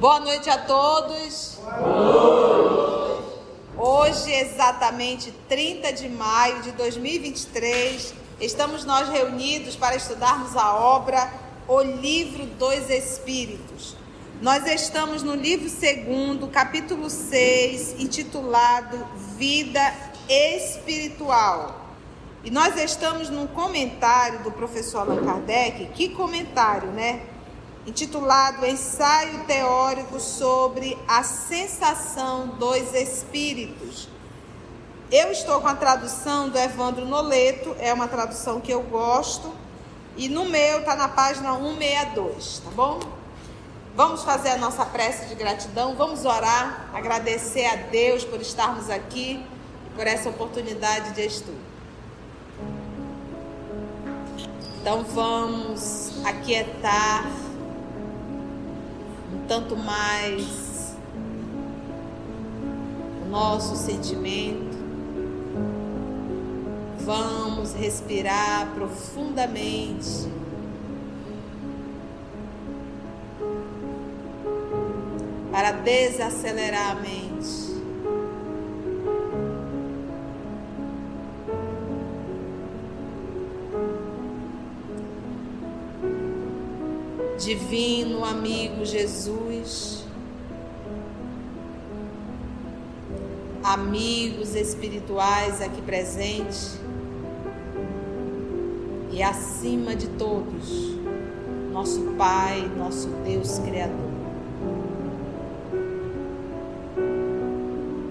Boa noite a todos. Hoje, exatamente 30 de maio de 2023, estamos nós reunidos para estudarmos a obra O Livro dos Espíritos. Nós estamos no livro 2, capítulo 6, intitulado Vida Espiritual. E nós estamos num comentário do professor Allan Kardec. Que comentário, né? Intitulado Ensaio Teórico sobre a Sensação dos Espíritos. Eu estou com a tradução do Evandro Noleto, é uma tradução que eu gosto, e no meu está na página 162, tá bom? Vamos fazer a nossa prece de gratidão, vamos orar, agradecer a Deus por estarmos aqui e por essa oportunidade de estudo. Então vamos aquietar tanto mais o nosso sentimento. Vamos respirar profundamente. Para desacelerar a mente. Divino amigo Jesus, amigos espirituais aqui presentes e acima de todos, nosso Pai, nosso Deus Criador.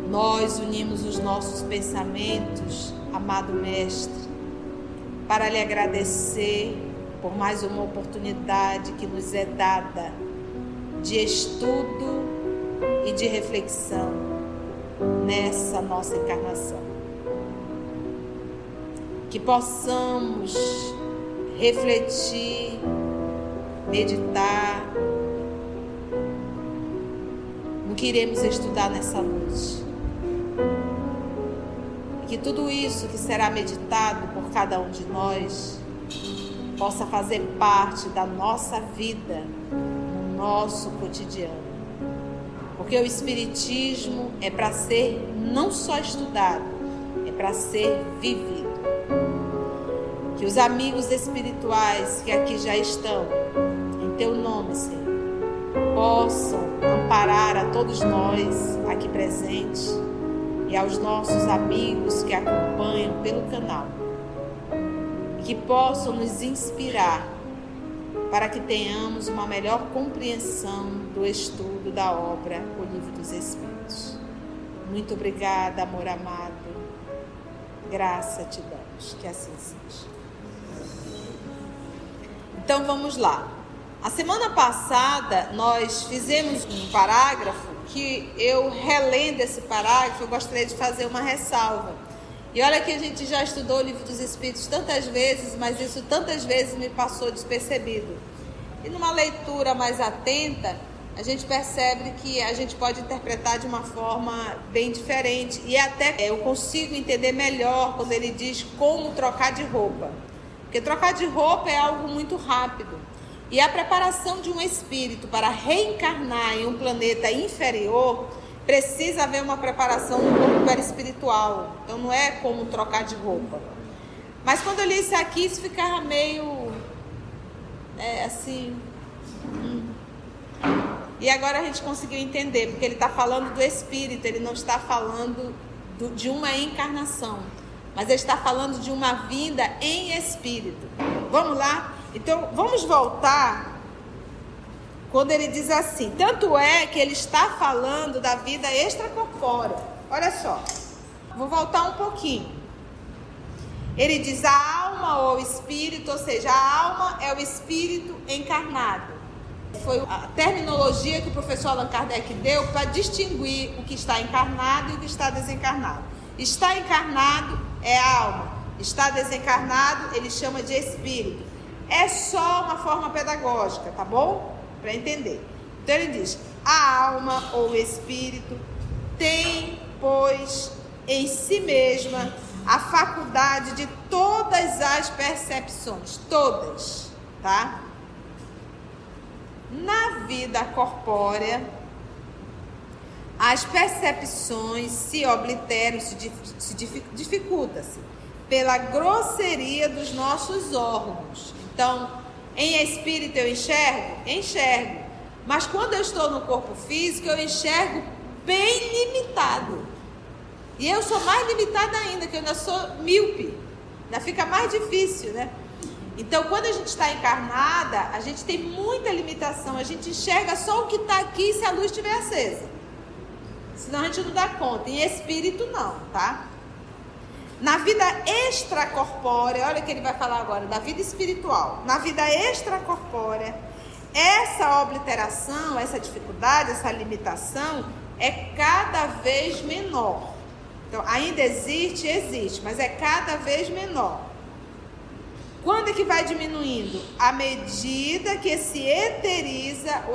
Nós unimos os nossos pensamentos, amado Mestre, para lhe agradecer por mais uma oportunidade que nos é dada de estudo e de reflexão nessa nossa encarnação. Que possamos refletir, meditar no que iremos estudar nessa noite. Que tudo isso que será meditado por cada um de nós possa fazer parte da nossa vida, no nosso cotidiano. Porque o Espiritismo é para ser não só estudado, é para ser vivido. Que os amigos espirituais que aqui já estão, em teu nome, Senhor, possam amparar a todos nós aqui presentes e aos nossos amigos que acompanham pelo canal que possam nos inspirar para que tenhamos uma melhor compreensão do estudo da obra O Livro dos Espíritos. Muito obrigada, amor amado. Graça te damos, que assim seja. Então vamos lá. A semana passada nós fizemos um parágrafo que eu relendo esse parágrafo, eu gostaria de fazer uma ressalva. E olha que a gente já estudou o livro dos Espíritos tantas vezes, mas isso tantas vezes me passou despercebido. E numa leitura mais atenta, a gente percebe que a gente pode interpretar de uma forma bem diferente. E até eu consigo entender melhor quando ele diz como trocar de roupa. Porque trocar de roupa é algo muito rápido. E a preparação de um espírito para reencarnar em um planeta inferior precisa haver uma preparação no corpo perispiritual. Então não é como trocar de roupa. Mas quando eu li isso aqui, isso ficava meio é, assim. Hum. E agora a gente conseguiu entender, porque ele está falando do espírito, ele não está falando do, de uma encarnação, mas ele está falando de uma vinda em espírito. Vamos lá? Então vamos voltar quando ele diz assim: tanto é que ele está falando da vida extracorpórea. Olha só, vou voltar um pouquinho. Ele diz a alma ou espírito, ou seja, a alma é o espírito encarnado. Foi a terminologia que o professor Allan Kardec deu para distinguir o que está encarnado e o que está desencarnado. Está encarnado é alma, está desencarnado ele chama de espírito. É só uma forma pedagógica, tá bom? Para entender. Então ele diz: a alma ou espírito tem, pois, em si mesma a faculdade de todas as percepções, todas, tá? Na vida corpórea, as percepções se obliteram, se, se dificulta-se pela grosseria dos nossos órgãos. Então, em espírito eu enxergo? Enxergo. Mas quando eu estou no corpo físico, eu enxergo bem limitado. E eu sou mais limitada ainda, que eu ainda sou míope. Ainda fica mais difícil, né? Então, quando a gente está encarnada, a gente tem muita limitação. A gente enxerga só o que está aqui se a luz estiver acesa. Senão a gente não dá conta. Em espírito, não, tá? Na vida extracorpórea, olha o que ele vai falar agora, da vida espiritual. Na vida extracorpórea, essa obliteração, essa dificuldade, essa limitação é cada vez menor. Então, ainda existe, existe, mas é cada vez menor. Quando é que vai diminuindo? À medida que se eteriza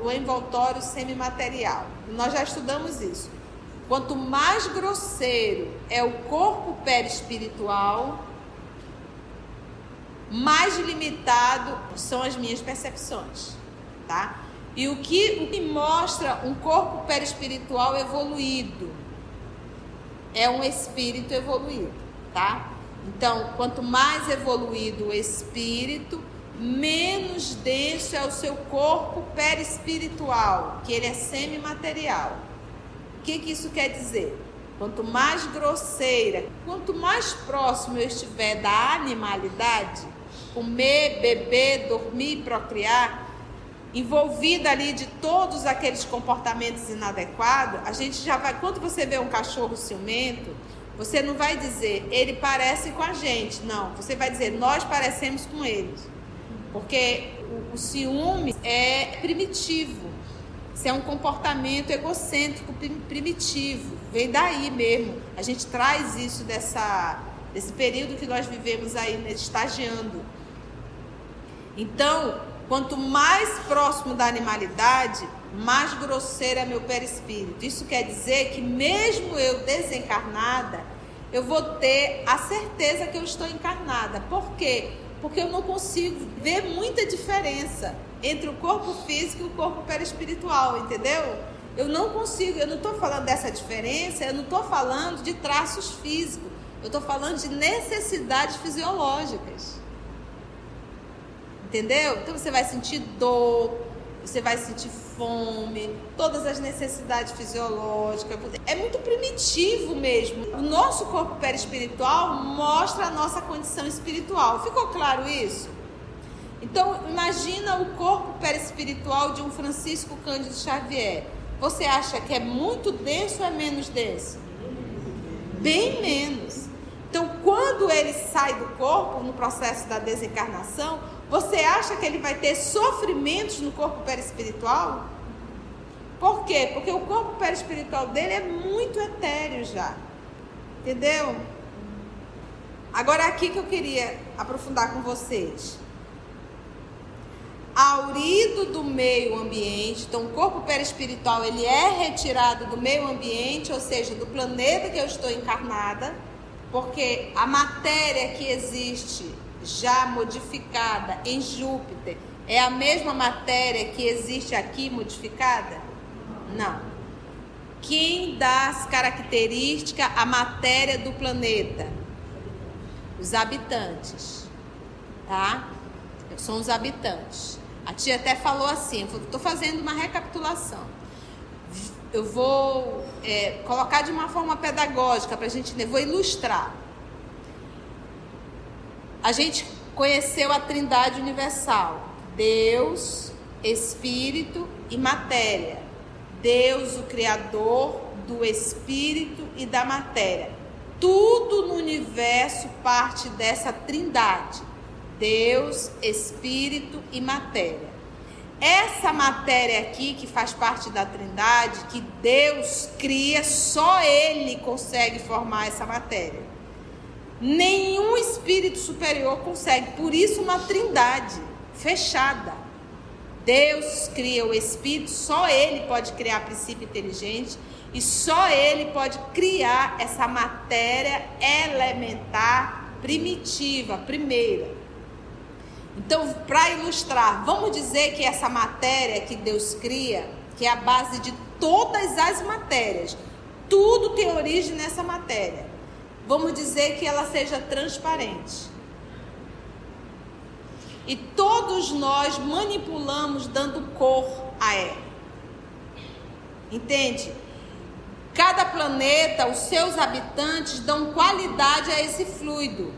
o envoltório semimaterial. Nós já estudamos isso. Quanto mais grosseiro é o corpo perispiritual, mais limitado são as minhas percepções, tá? E o que, o que mostra um corpo perispiritual evoluído é um espírito evoluído, tá? Então, quanto mais evoluído o espírito, menos denso é o seu corpo perispiritual, que ele é semimaterial que, que isso quer dizer? Quanto mais grosseira, quanto mais próximo eu estiver da animalidade, comer, beber, dormir, procriar, envolvida ali de todos aqueles comportamentos inadequados, a gente já vai. Quando você vê um cachorro ciumento, você não vai dizer ele parece com a gente, não. Você vai dizer nós parecemos com eles, porque o, o ciúme é primitivo. Isso é um comportamento egocêntrico primitivo. Vem daí mesmo. A gente traz isso dessa, desse período que nós vivemos aí, né, estagiando. Então, quanto mais próximo da animalidade, mais grosseiro é meu perispírito. Isso quer dizer que mesmo eu desencarnada, eu vou ter a certeza que eu estou encarnada. Por quê? Porque eu não consigo ver muita diferença entre o corpo físico e o corpo perispiritual, entendeu? Eu não consigo, eu não estou falando dessa diferença, eu não estou falando de traços físicos, eu estou falando de necessidades fisiológicas. Entendeu? Então você vai sentir dor, você vai sentir fome, todas as necessidades fisiológicas. É muito primitivo mesmo. O nosso corpo perispiritual mostra a nossa condição espiritual. Ficou claro isso? Então, imagina o corpo perispiritual de um Francisco Cândido Xavier. Você acha que é muito denso ou é menos denso? Bem menos. Então, quando ele sai do corpo no processo da desencarnação, você acha que ele vai ter sofrimentos no corpo perispiritual? Por quê? Porque o corpo perispiritual dele é muito etéreo já. Entendeu? Agora, aqui que eu queria aprofundar com vocês aurido do meio ambiente. Então, o corpo perispiritual ele é retirado do meio ambiente, ou seja, do planeta que eu estou encarnada, porque a matéria que existe já modificada em Júpiter é a mesma matéria que existe aqui modificada? Não. Quem dá as características à matéria do planeta? Os habitantes, tá? São os habitantes. A tia até falou assim: estou fazendo uma recapitulação. Eu vou é, colocar de uma forma pedagógica para a gente, vou ilustrar. A gente conheceu a Trindade Universal: Deus, Espírito e Matéria. Deus, o Criador do Espírito e da matéria. Tudo no universo parte dessa trindade. Deus, Espírito e matéria. Essa matéria aqui, que faz parte da Trindade, que Deus cria, só Ele consegue formar essa matéria. Nenhum espírito superior consegue, por isso, uma Trindade fechada. Deus cria o espírito, só Ele pode criar princípio inteligente e só Ele pode criar essa matéria elementar primitiva, primeira. Então, para ilustrar, vamos dizer que essa matéria que Deus cria, que é a base de todas as matérias. Tudo tem origem nessa matéria. Vamos dizer que ela seja transparente. E todos nós manipulamos dando cor a ela. Entende? Cada planeta, os seus habitantes dão qualidade a esse fluido,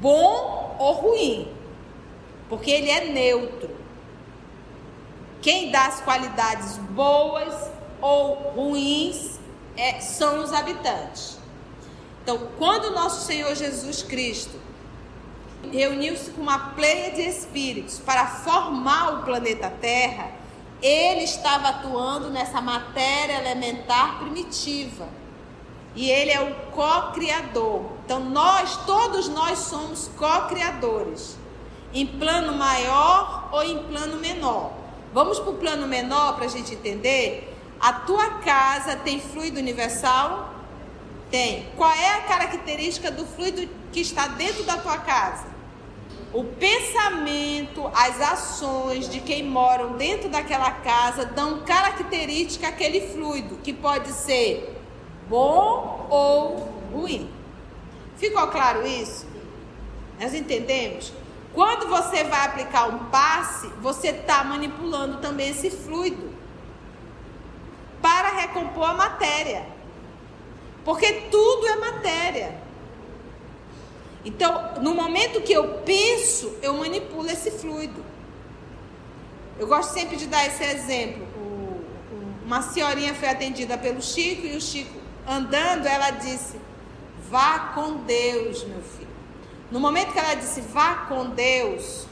bom ou ruim, porque ele é neutro. Quem dá as qualidades boas ou ruins é, são os habitantes. Então, quando nosso Senhor Jesus Cristo reuniu-se com uma pleia de espíritos para formar o planeta Terra, ele estava atuando nessa matéria elementar primitiva. E ele é o co-criador. Então nós, todos nós somos co-criadores. Em plano maior ou em plano menor. Vamos para o plano menor para a gente entender? A tua casa tem fluido universal? Tem. Qual é a característica do fluido que está dentro da tua casa? O pensamento, as ações de quem moram dentro daquela casa dão característica àquele fluido, que pode ser bom ou ruim. Ficou claro isso? Nós entendemos? Quando você vai aplicar um passe, você está manipulando também esse fluido para recompor a matéria. Porque tudo é matéria. Então, no momento que eu penso, eu manipulo esse fluido. Eu gosto sempre de dar esse exemplo. uma senhorinha foi atendida pelo Chico e o Chico, andando, ela disse: Vá com Deus, meu filho. No momento que ela disse: Vá com Deus,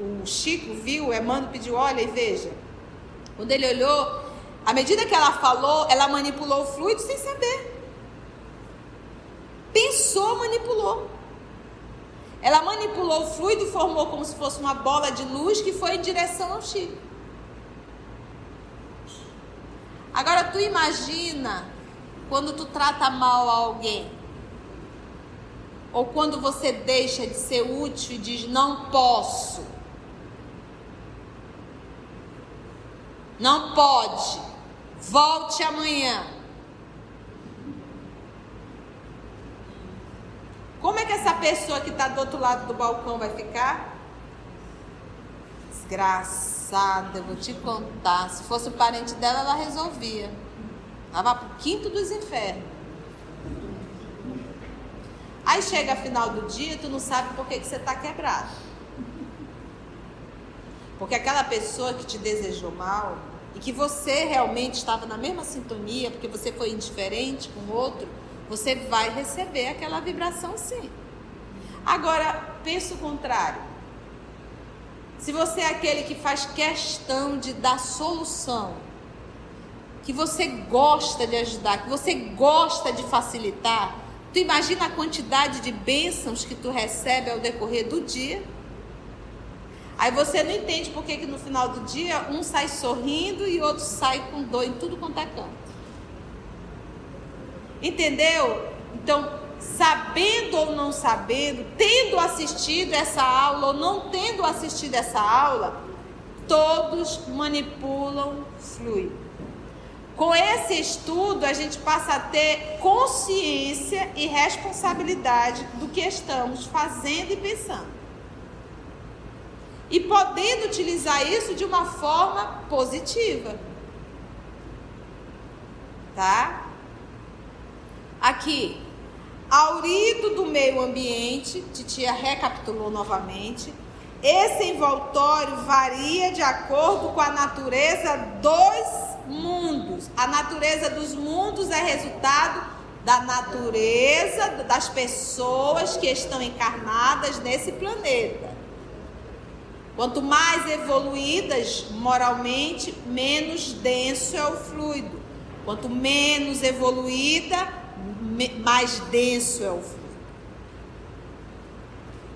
o Chico viu, o Emmanuel pediu: Olha e veja. Quando ele olhou, à medida que ela falou, ela manipulou o fluido sem saber. Pensou, manipulou. Ela manipulou o fluido e formou como se fosse uma bola de luz que foi em direção ao Chico. Agora tu imagina quando tu trata mal alguém. Ou quando você deixa de ser útil e diz não posso. Não pode. Volte amanhã. Como é que essa pessoa que está do outro lado do balcão vai ficar? Desgraçada, eu vou te contar. Se fosse o parente dela, ela resolvia. Ela vai para o quinto dos infernos. Aí chega final do dia, tu não sabe por que, que você está quebrado. Porque aquela pessoa que te desejou mal e que você realmente estava na mesma sintonia, porque você foi indiferente com o outro, você vai receber aquela vibração sim. Agora, pensa o contrário. Se você é aquele que faz questão de dar solução, que você gosta de ajudar, que você gosta de facilitar, tu imagina a quantidade de bênçãos que tu recebe ao decorrer do dia. Aí você não entende por que no final do dia um sai sorrindo e outro sai com dor em tudo quanto é canto. Entendeu? Então, sabendo ou não sabendo, tendo assistido essa aula ou não tendo assistido essa aula, todos manipulam fluido. Com esse estudo, a gente passa a ter consciência e responsabilidade do que estamos fazendo e pensando. E podendo utilizar isso de uma forma positiva. Tá? Aqui, aurido do meio ambiente, Titia recapitulou novamente. Esse envoltório varia de acordo com a natureza dos mundos. A natureza dos mundos é resultado da natureza das pessoas que estão encarnadas nesse planeta. Quanto mais evoluídas moralmente, menos denso é o fluido. Quanto menos evoluída, mais denso é o fluido.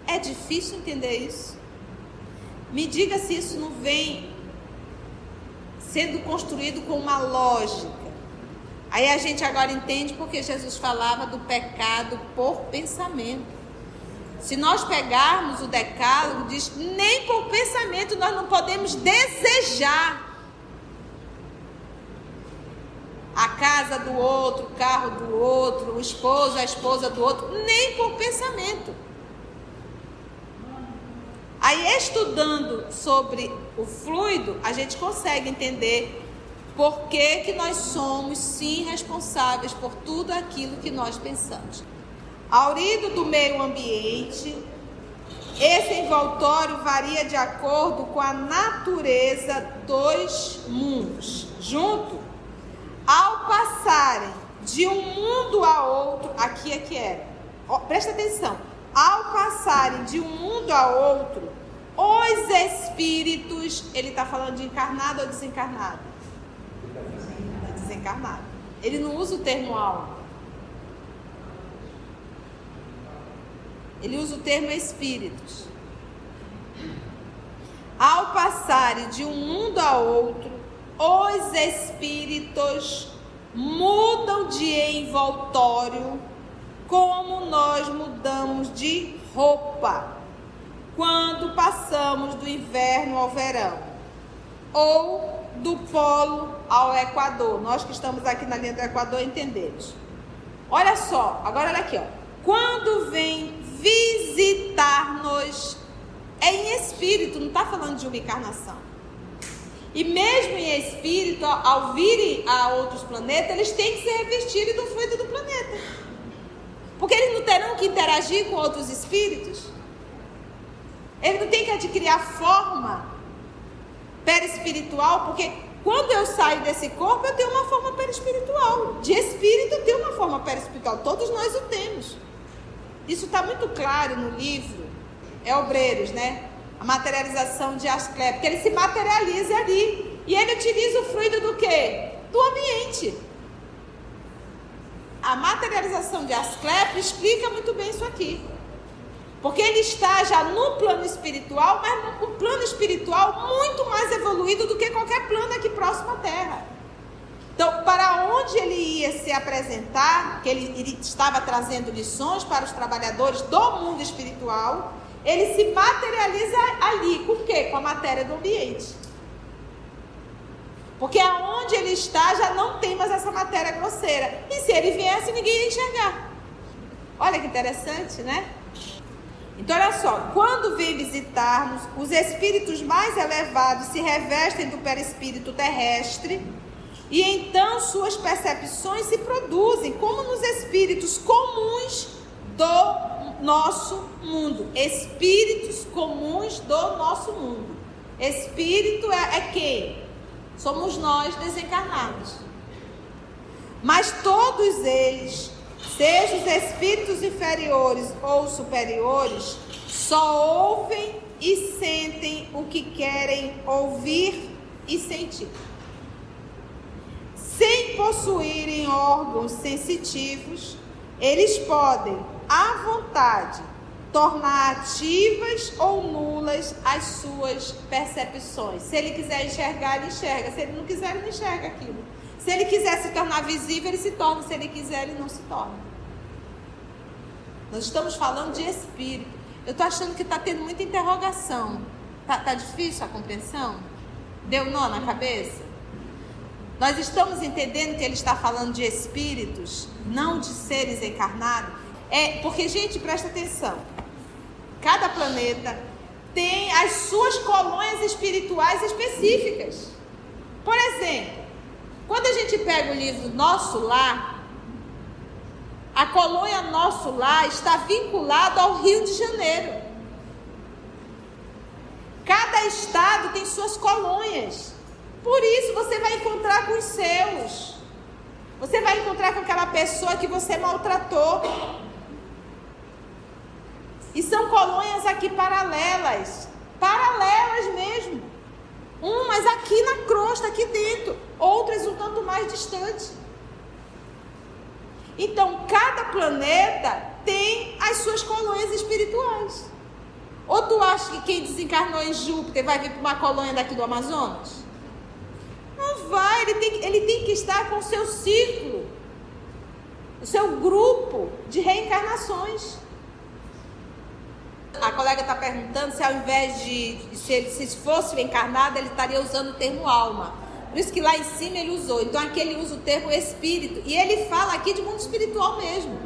É difícil entender isso. Me diga se isso não vem sendo construído com uma lógica. Aí a gente agora entende porque Jesus falava do pecado por pensamento. Se nós pegarmos o decálogo, diz nem por pensamento nós não podemos desejar a casa do outro, o carro do outro, o esposo, a esposa do outro, nem por pensamento. Aí, estudando sobre o fluido, a gente consegue entender por que, que nós somos, sim, responsáveis por tudo aquilo que nós pensamos. Aurido do meio ambiente, esse envoltório varia de acordo com a natureza dos mundos. Junto, ao passarem de um mundo a outro, aqui é que é. presta atenção. Ao passarem de um mundo a outro, os espíritos, ele está falando de encarnado ou desencarnado? Desencarnado. Ele não usa o termo alma. Ele usa o termo espíritos. Ao passarem de um mundo a outro, os espíritos mudam de envoltório como nós mudamos de roupa quando passamos do inverno ao verão ou do polo ao Equador. Nós que estamos aqui na linha do Equador entendemos. Olha só, agora olha aqui, ó. Quando vem visitar-nos é em espírito, não está falando de uma encarnação. E mesmo em espírito, ao virem a outros planetas, eles têm que se revestir do fluido do planeta. Porque eles não terão que interagir com outros espíritos. Eles não têm que adquirir a forma perispiritual, porque quando eu saio desse corpo, eu tenho uma forma perispiritual. De espírito, eu tenho uma forma perispiritual. Todos nós o temos. Isso está muito claro no livro, é Obreiros, né? A materialização de Asclepio, que ele se materializa ali. E ele utiliza o fluido do quê? Do ambiente. A materialização de Asclepio explica muito bem isso aqui. Porque ele está já no plano espiritual, mas no plano espiritual muito mais evoluído do que qualquer plano aqui próximo à Terra. Então, para onde ele ia se apresentar, que ele, ele estava trazendo lições para os trabalhadores do mundo espiritual, ele se materializa ali. Com o quê? Com a matéria do ambiente. Porque aonde ele está já não tem mais essa matéria grosseira. E se ele viesse, ninguém ia enxergar. Olha que interessante, né? Então, olha só, quando vem visitar-nos, os espíritos mais elevados se revestem do perispírito terrestre e então suas percepções se produzem como nos espíritos comuns do nosso mundo. Espíritos comuns do nosso mundo. Espírito é, é quem? Somos nós desencarnados. Mas todos eles, sejam os espíritos inferiores ou superiores, só ouvem e sentem o que querem ouvir e sentir sem possuírem órgãos sensitivos, eles podem, à vontade, tornar ativas ou nulas as suas percepções. Se ele quiser enxergar, ele enxerga. Se ele não quiser, ele não enxerga aquilo. Se ele quiser se tornar visível, ele se torna. Se ele quiser, ele não se torna. Nós estamos falando de espírito. Eu estou achando que está tendo muita interrogação. Está tá difícil a compreensão? Deu nó na cabeça? Nós estamos entendendo que ele está falando de espíritos, não de seres encarnados. É porque, gente, presta atenção. Cada planeta tem as suas colônias espirituais específicas. Por exemplo, quando a gente pega o livro Nosso Lar, a colônia Nosso Lar está vinculada ao Rio de Janeiro. Cada estado tem suas colônias. Por isso você vai encontrar com os seus. Você vai encontrar com aquela pessoa que você maltratou. E são colônias aqui paralelas. Paralelas mesmo. Umas aqui na crosta, aqui dentro. Outras um tanto mais distante. Então, cada planeta tem as suas colônias espirituais. Ou tu acha que quem desencarnou em Júpiter vai vir para uma colônia daqui do Amazonas? Não vai, ele tem, ele tem que estar com o seu ciclo, o seu grupo de reencarnações. A colega está perguntando se ao invés de, se se fosse encarnado, ele estaria usando o termo alma. Por isso que lá em cima ele usou. Então aqui ele usa o termo espírito. E ele fala aqui de mundo espiritual mesmo.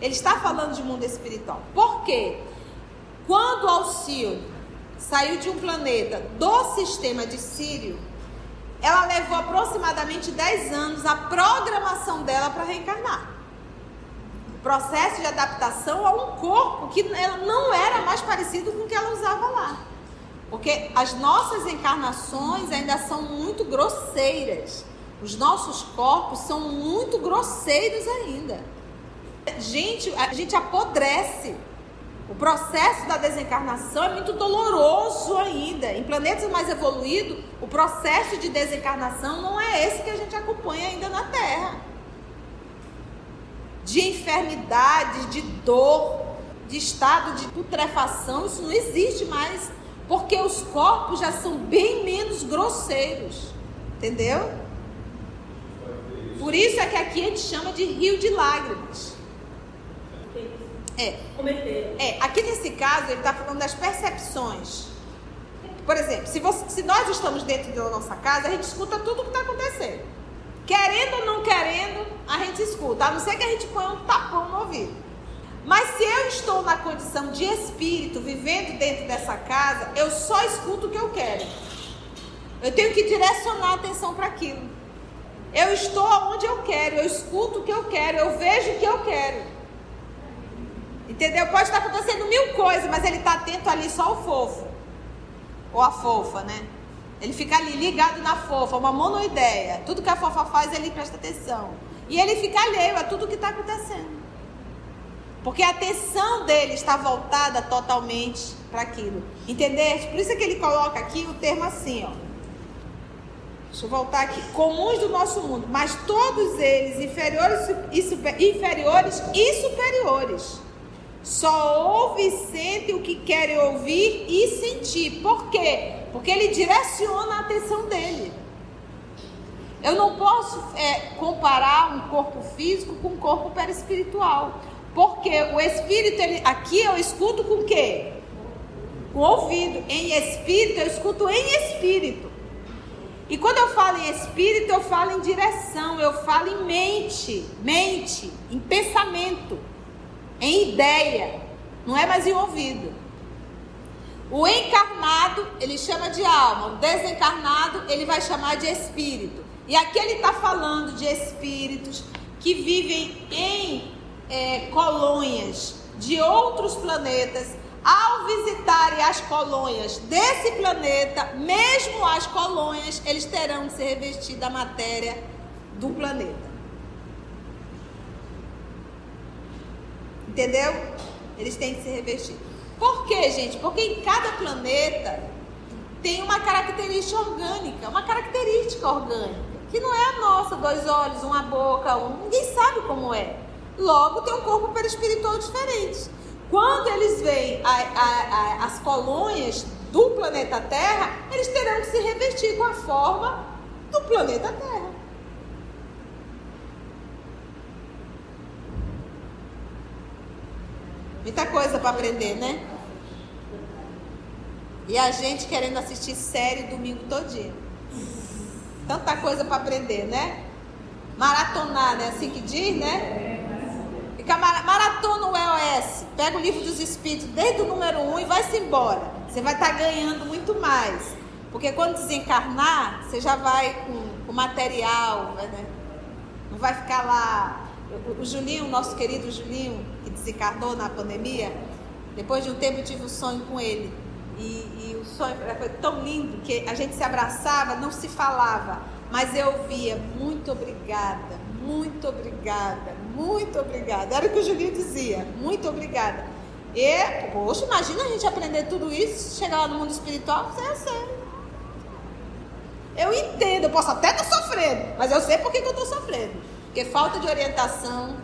Ele está falando de mundo espiritual. Por quê? Quando Alcil saiu de um planeta do sistema de Sírio, ela levou aproximadamente 10 anos a programação dela para reencarnar. O processo de adaptação a um corpo que ela não era mais parecido com o que ela usava lá. Porque as nossas encarnações ainda são muito grosseiras. Os nossos corpos são muito grosseiros ainda. Gente, a gente apodrece. O processo da desencarnação é muito doloroso ainda. Em planetas mais evoluídos, o processo de desencarnação não é esse que a gente acompanha ainda na Terra. De enfermidade, de dor, de estado de putrefação, isso não existe mais porque os corpos já são bem menos grosseiros. Entendeu? Por isso é que aqui a gente chama de rio de lágrimas. É. É, aqui nesse caso ele está falando das percepções. Por exemplo, se, você, se nós estamos dentro da nossa casa, a gente escuta tudo o que está acontecendo. Querendo ou não querendo, a gente escuta. A não ser que a gente ponha um tapão no ouvido. Mas se eu estou na condição de espírito, vivendo dentro dessa casa, eu só escuto o que eu quero. Eu tenho que direcionar a atenção para aquilo. Eu estou onde eu quero, eu escuto o que eu quero, eu vejo o que eu quero. Entendeu? Pode estar acontecendo mil coisas, mas ele está atento ali só ao fofo. Ou a fofa, né? Ele fica ali ligado na fofa, uma monoideia. Tudo que a fofa faz, ele presta atenção. E ele fica alheio a tudo que está acontecendo. Porque a atenção dele está voltada totalmente para aquilo. Entendeste? Por isso é que ele coloca aqui o termo assim, ó. Deixa eu voltar aqui. Comuns do nosso mundo, mas todos eles inferiores e, super, inferiores e superiores. Só ouve e sente o que querem ouvir e sentir. Por quê? Porque ele direciona a atenção dele. Eu não posso é, comparar um corpo físico com um corpo perispiritual. Porque o espírito, ele, aqui eu escuto com o quê? Com o ouvido. Em espírito, eu escuto em espírito. E quando eu falo em espírito, eu falo em direção, eu falo em mente, mente, em pensamento, em ideia. Não é mais em ouvido. O encarnado, ele chama de alma. O desencarnado, ele vai chamar de espírito. E aqui ele está falando de espíritos que vivem em é, colônias de outros planetas, ao visitarem as colônias desse planeta, mesmo as colônias, eles terão que se revestir da matéria do planeta. Entendeu? Eles têm que se revestir. Por quê, gente? Porque em cada planeta tem uma característica orgânica, uma característica orgânica, que não é a nossa, dois olhos, uma boca, um, ninguém sabe como é. Logo, tem um corpo perispiritual diferente. Quando eles veem a, a, a, as colônias do planeta Terra, eles terão que se revestir com a forma do planeta Terra. Muita coisa para aprender, né? E a gente querendo assistir série domingo todinho. Tanta coisa para aprender, né? Maratonar, né? Assim que diz, né? Maratona o EOS. Pega o livro dos Espíritos desde o número 1 um e vai-se embora. Você vai estar tá ganhando muito mais. Porque quando desencarnar, você já vai com, o material, né? não vai ficar lá. O, o Julinho, nosso querido Julinho, que desencarnou na pandemia, depois de um tempo eu tive um sonho com ele. E, e o sonho foi tão lindo que a gente se abraçava, não se falava, mas eu via, muito obrigada, muito obrigada, muito obrigada. Era o que o Julinho dizia, muito obrigada. E, poxa, imagina a gente aprender tudo isso, chegar lá no mundo espiritual, você é sério. Eu entendo, eu posso até estar sofrendo, mas eu sei por que, que eu estou sofrendo. Porque falta de orientação.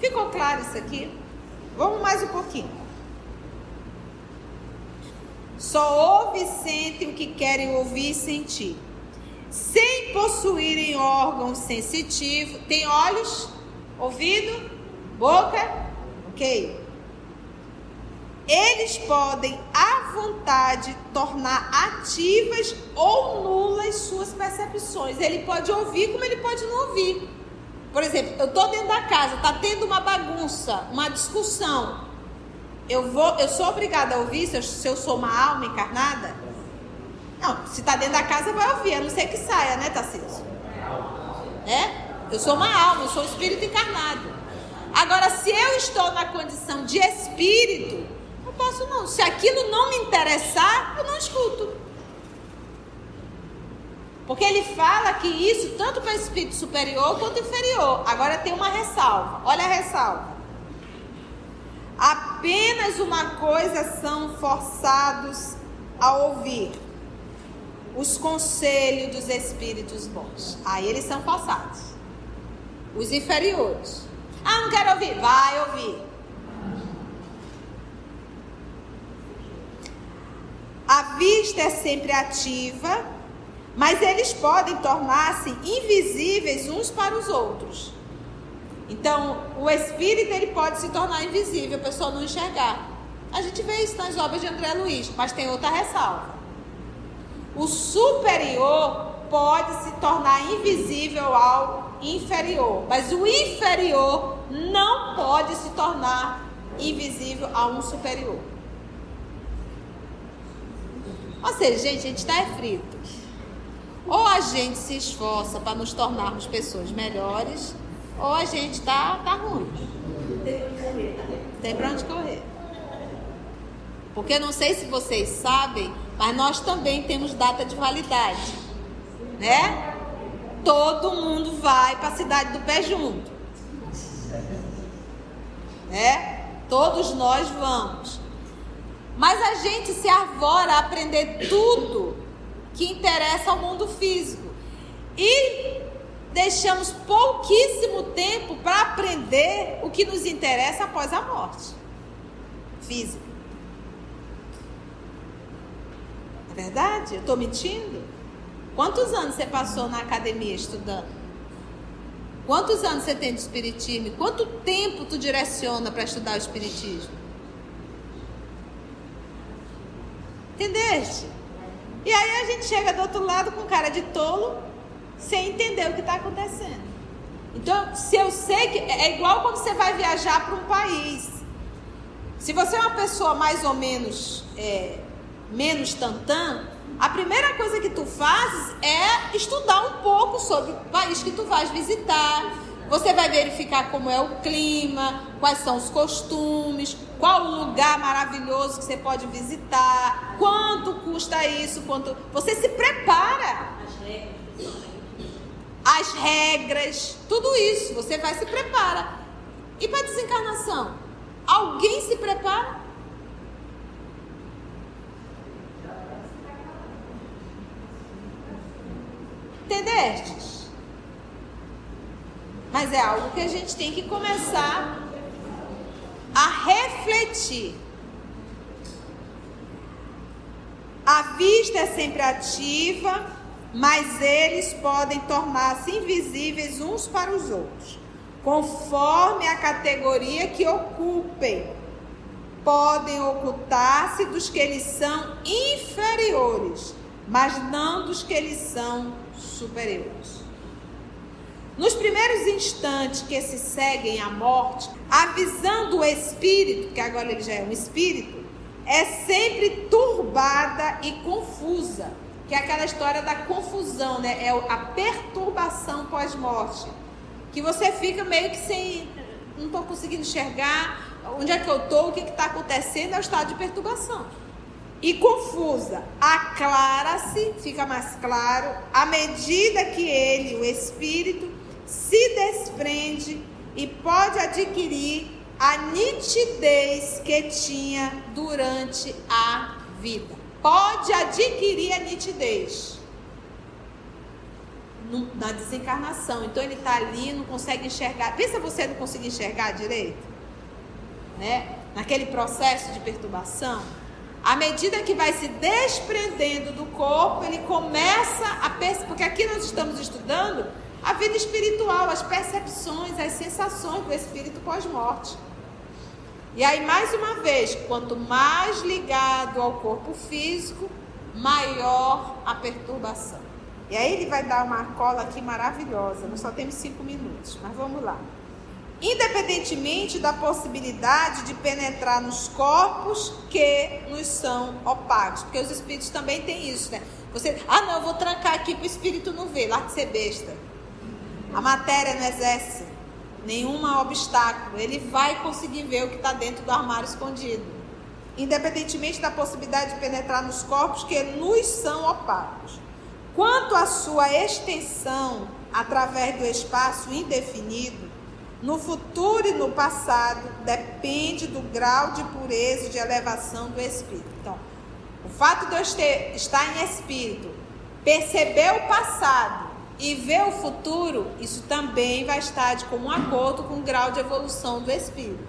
Ficou claro isso aqui? Vamos mais um pouquinho. Só ouve e sente o que querem ouvir e sentir sem possuírem órgãos sensitivos. Tem olhos, ouvido, boca, ok? eles podem à vontade tornar ativas ou nulas suas percepções. Ele pode ouvir como ele pode não ouvir. Por exemplo, eu estou dentro da casa, está tendo uma bagunça, uma discussão. Eu vou, eu sou obrigada a ouvir se eu, se eu sou uma alma encarnada? Não, se está dentro da casa vai ouvir, a não ser que saia, né, Tarcísio? É? Eu sou uma alma, eu sou um espírito encarnado. Agora, se eu estou na condição de espírito, não posso não. Se aquilo não me interessar, eu não escuto. Porque ele fala que isso, tanto para espírito superior quanto inferior. Agora tem uma ressalva. Olha a ressalva. Apenas uma coisa são forçados a ouvir: os conselhos dos espíritos bons. Aí eles são forçados. Os inferiores. Ah, não quero ouvir. Vai ouvir. A vista é sempre ativa, mas eles podem tornar-se invisíveis uns para os outros. Então, o espírito ele pode se tornar invisível, a pessoa não enxergar. A gente vê isso nas obras de André Luiz, mas tem outra ressalva. O superior pode se tornar invisível ao inferior, mas o inferior não pode se tornar invisível a um superior. Ou seja, gente, a gente está frito. Ou a gente se esforça para nos tornarmos pessoas melhores, ou a gente tá, tá ruim. Tem para onde correr. Porque não sei se vocês sabem, mas nós também temos data de validade. Né? Todo mundo vai para a cidade do pé junto. Né? Todos nós vamos. Mas a gente se arvora a aprender tudo que interessa ao mundo físico. E deixamos pouquíssimo tempo para aprender o que nos interessa após a morte física. É verdade? Eu estou mentindo? Quantos anos você passou na academia estudando? Quantos anos você tem de espiritismo? Quanto tempo tu direciona para estudar o espiritismo? Entendeste? E aí a gente chega do outro lado com cara de tolo sem entender o que está acontecendo. Então, se eu sei que. É igual quando você vai viajar para um país. Se você é uma pessoa mais ou menos. É, menos tantã, a primeira coisa que tu fazes é estudar um pouco sobre o país que tu vais visitar. Você vai verificar como é o clima, quais são os costumes, qual o lugar maravilhoso que você pode visitar, quanto custa isso, quanto. Você se prepara. As regras as regras, tudo isso, você vai se prepara. E para desencarnação? Alguém se prepara? Entendestes? Mas é algo que a gente tem que começar a refletir. A vista é sempre ativa, mas eles podem tornar-se invisíveis uns para os outros, conforme a categoria que ocupem. Podem ocultar-se dos que eles são inferiores, mas não dos que eles são superiores. Nos primeiros instantes que se seguem à morte, a visão do espírito, que agora ele já é um espírito, é sempre turbada e confusa que é aquela história da confusão, né? É a perturbação pós-morte. Que você fica meio que sem. Não estou conseguindo enxergar onde é que eu estou, o que está acontecendo, é o estado de perturbação. E confusa. Aclara-se, fica mais claro, à medida que ele, o espírito, se desprende e pode adquirir a nitidez que tinha durante a vida pode adquirir a nitidez na desencarnação. Então ele está ali, não consegue enxergar. Pensa você não conseguir enxergar direito, né? Naquele processo de perturbação. À medida que vai se desprendendo do corpo, ele começa a perceber, porque aqui nós estamos estudando a vida espiritual, as percepções, as sensações do espírito pós-morte. E aí, mais uma vez, quanto mais ligado ao corpo físico, maior a perturbação. E aí ele vai dar uma cola aqui maravilhosa. Nós só temos cinco minutos, mas vamos lá. Independentemente da possibilidade de penetrar nos corpos que nos são opacos, porque os espíritos também têm isso, né? Você, ah, não, eu vou trancar aqui para o espírito não ver, lá de ser besta. A matéria não exerce nenhum obstáculo, ele vai conseguir ver o que está dentro do armário escondido. Independentemente da possibilidade de penetrar nos corpos que nos são opacos. Quanto à sua extensão através do espaço indefinido, no futuro e no passado, depende do grau de pureza e de elevação do espírito. Então, o fato de eu estar em espírito, perceber o passado e ver o futuro, isso também vai estar de comum acordo com o grau de evolução do espírito.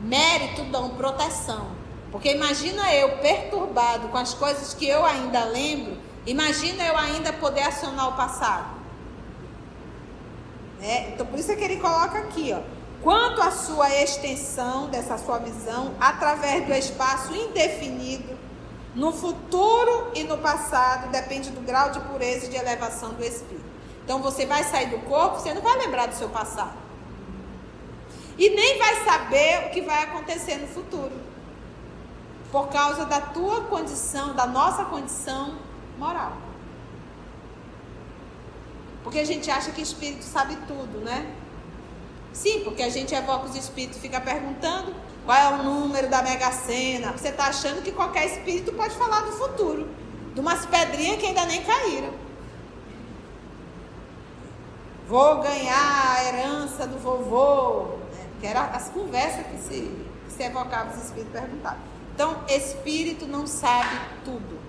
Mérito dão proteção. Porque imagina eu perturbado com as coisas que eu ainda lembro, imagina eu ainda poder acionar o passado. Né? Então por isso é que ele coloca aqui, ó. Quanto à sua extensão dessa sua visão através do espaço indefinido, no futuro e no passado, depende do grau de pureza e de elevação do espírito. Então você vai sair do corpo, você não vai lembrar do seu passado. E nem vai saber o que vai acontecer no futuro. Por causa da tua condição, da nossa condição moral. Porque a gente acha que espírito sabe tudo, né? Sim, porque a gente evoca os espíritos e fica perguntando qual é o número da Mega Sena. Você está achando que qualquer espírito pode falar do futuro, de umas pedrinhas que ainda nem caíram. Vou ganhar a herança do vovô. Né? Que era as conversas que se, que se evocava os espíritos perguntavam. Então, espírito não sabe tudo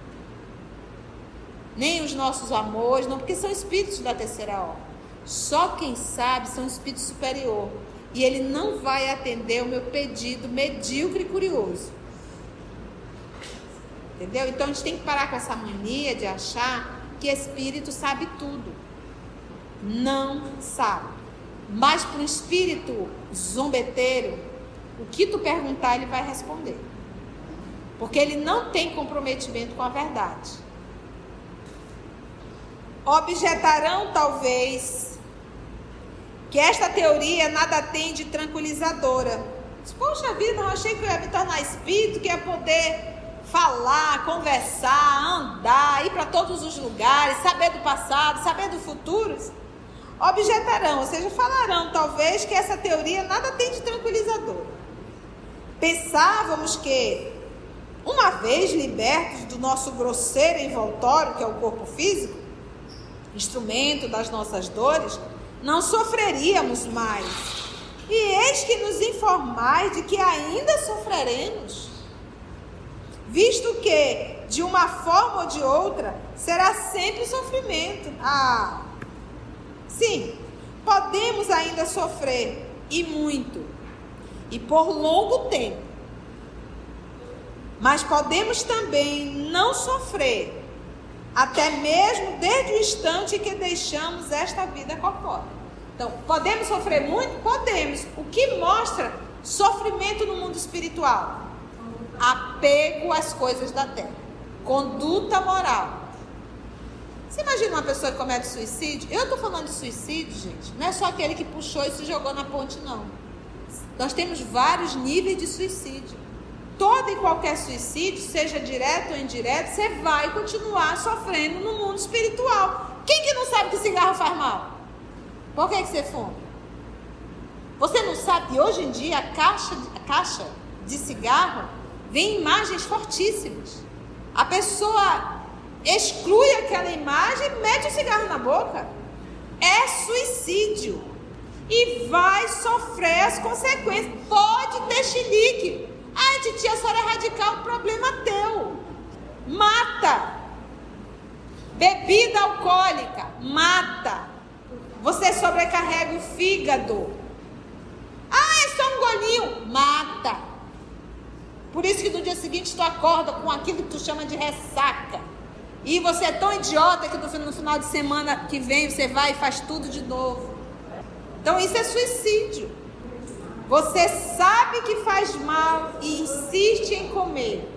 nem os nossos amores, não, porque são espíritos da terceira ordem. Só quem sabe são espíritos superior. E ele não vai atender o meu pedido medíocre e curioso. Entendeu? Então a gente tem que parar com essa mania de achar que espírito sabe tudo. Não sabe. Mas para um espírito zombeteiro, o que tu perguntar, ele vai responder. Porque ele não tem comprometimento com a verdade. Objetarão, talvez, que esta teoria nada tem de tranquilizadora. Poxa vida, eu achei que eu ia me tornar espírito, que ia poder falar, conversar, andar, ir para todos os lugares, saber do passado, saber do futuro. Objetarão, ou seja, falarão talvez que essa teoria nada tem de tranquilizador. Pensávamos que, uma vez libertos do nosso grosseiro envoltório, que é o corpo físico, instrumento das nossas dores, não sofreríamos mais. E eis que nos informais de que ainda sofreremos, visto que, de uma forma ou de outra, será sempre sofrimento. Ah, sim, podemos ainda sofrer, e muito, e por longo tempo. Mas podemos também não sofrer até mesmo desde o instante que deixamos esta vida corpórea. Então, podemos sofrer muito? Podemos. O que mostra sofrimento no mundo espiritual? Apego às coisas da terra. Conduta moral. Você imagina uma pessoa que comete suicídio? Eu estou falando de suicídio, gente. Não é só aquele que puxou e se jogou na ponte, não. Nós temos vários níveis de suicídio todo e qualquer suicídio, seja direto ou indireto, você vai continuar sofrendo no mundo espiritual. Quem que não sabe que cigarro faz mal? Por que, que você fuma? Você não sabe que hoje em dia a caixa, a caixa de cigarro vem imagens fortíssimas. A pessoa exclui aquela imagem e mete o cigarro na boca. É suicídio. E vai sofrer as consequências. Pode ter chilique. Ai, titia, a senhora é radical, problema teu. Mata. Bebida alcoólica, mata. Você sobrecarrega o fígado. Ah, é só um golinho, mata. Por isso que no dia seguinte tu acorda com aquilo que tu chama de ressaca. E você é tão idiota que no final de semana que vem você vai e faz tudo de novo. Então isso é suicídio. Você sabe que faz mal e insiste em comer.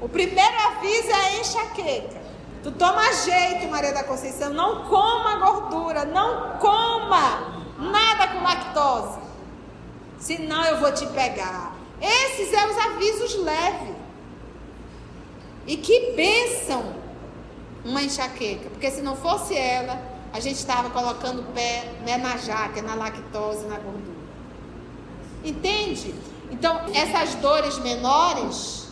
O primeiro aviso é a enxaqueca. Tu toma jeito, Maria da Conceição, não coma gordura, não coma nada com lactose. Senão eu vou te pegar. Esses são os avisos leves. E que bênção uma enxaqueca, porque se não fosse ela, a gente estava colocando o pé né, na jaca, na lactose, na gordura. Entende? Então, essas dores menores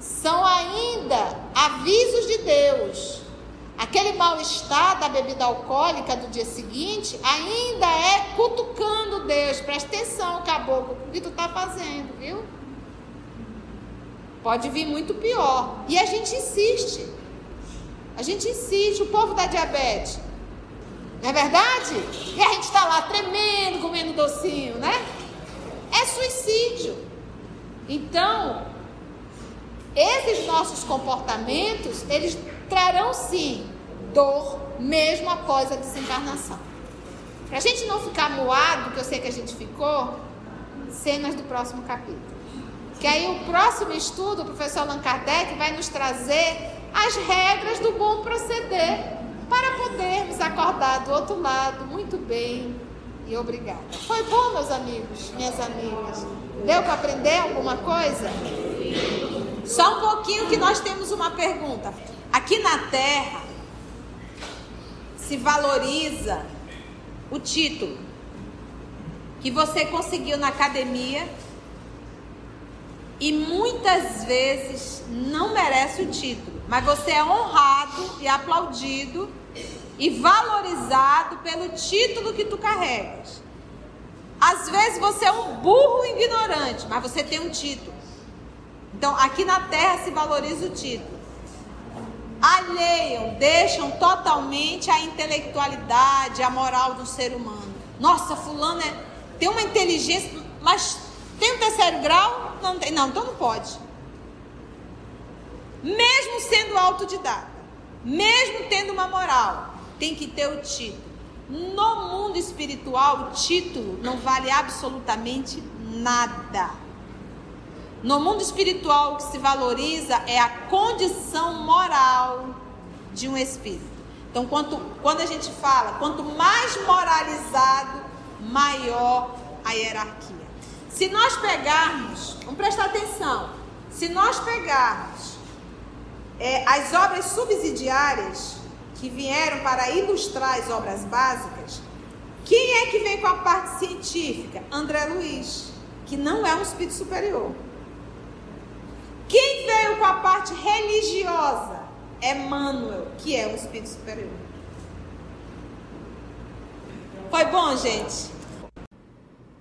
são ainda avisos de Deus. Aquele mal-estar da bebida alcoólica do dia seguinte ainda é cutucando Deus. Presta atenção, caboclo, o que tu está fazendo, viu? Pode vir muito pior. E a gente insiste. A gente insiste, o povo da diabetes. Não é verdade? E a gente está lá tremendo, comendo docinho, né? É suicídio. Então, esses nossos comportamentos, eles trarão sim dor, mesmo após a desencarnação. Para a gente não ficar moado, que eu sei que a gente ficou, cenas do próximo capítulo. Que aí o próximo estudo, o professor Allan Kardec vai nos trazer as regras do bom proceder para podermos acordar do outro lado muito bem e obrigada. Foi bom, meus amigos, minhas amigas? Deu para aprender alguma coisa? Só um pouquinho que nós temos uma pergunta. Aqui na Terra se valoriza o título que você conseguiu na academia e muitas vezes não merece o título, mas você é honrado e aplaudido e valorizado pelo título que tu carregas. Às vezes você é um burro ignorante, mas você tem um título. Então, aqui na terra se valoriza o título. Alheiam, deixam totalmente a intelectualidade, a moral do ser humano. Nossa, fulano é, tem uma inteligência, mas tem um terceiro grau? Não tem. Não, então não pode. Mesmo sendo autodidata, mesmo tendo uma moral, tem que ter o título. No mundo espiritual, o título não vale absolutamente nada. No mundo espiritual, o que se valoriza é a condição moral de um espírito. Então, quanto, quando a gente fala, quanto mais moralizado, maior a hierarquia. Se nós pegarmos, vamos prestar atenção, se nós pegarmos é, as obras subsidiárias que vieram para ilustrar as obras básicas, quem é que vem com a parte científica? André Luiz, que não é um espírito superior. Quem veio com a parte religiosa? Emmanuel, que é um espírito superior. Foi bom, gente?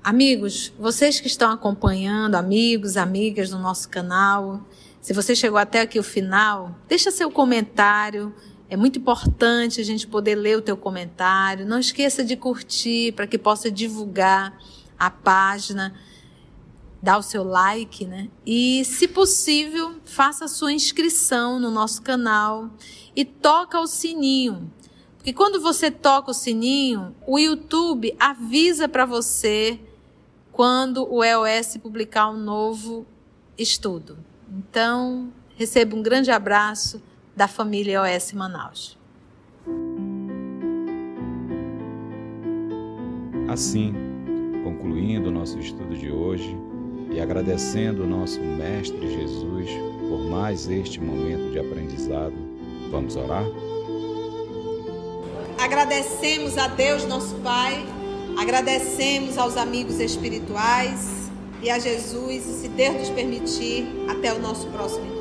Amigos, vocês que estão acompanhando, amigos, amigas do nosso canal, se você chegou até aqui o final, deixa seu comentário. É muito importante a gente poder ler o teu comentário. Não esqueça de curtir para que possa divulgar a página, dar o seu like, né? E, se possível, faça a sua inscrição no nosso canal e toca o sininho. Porque quando você toca o sininho, o YouTube avisa para você quando o EOS publicar um novo estudo. Então, receba um grande abraço da família EOS Manaus. Assim, concluindo o nosso estudo de hoje e agradecendo o nosso Mestre Jesus por mais este momento de aprendizado, vamos orar? Agradecemos a Deus, nosso Pai Agradecemos aos amigos espirituais e a Jesus, e se Deus nos permitir, até o nosso próximo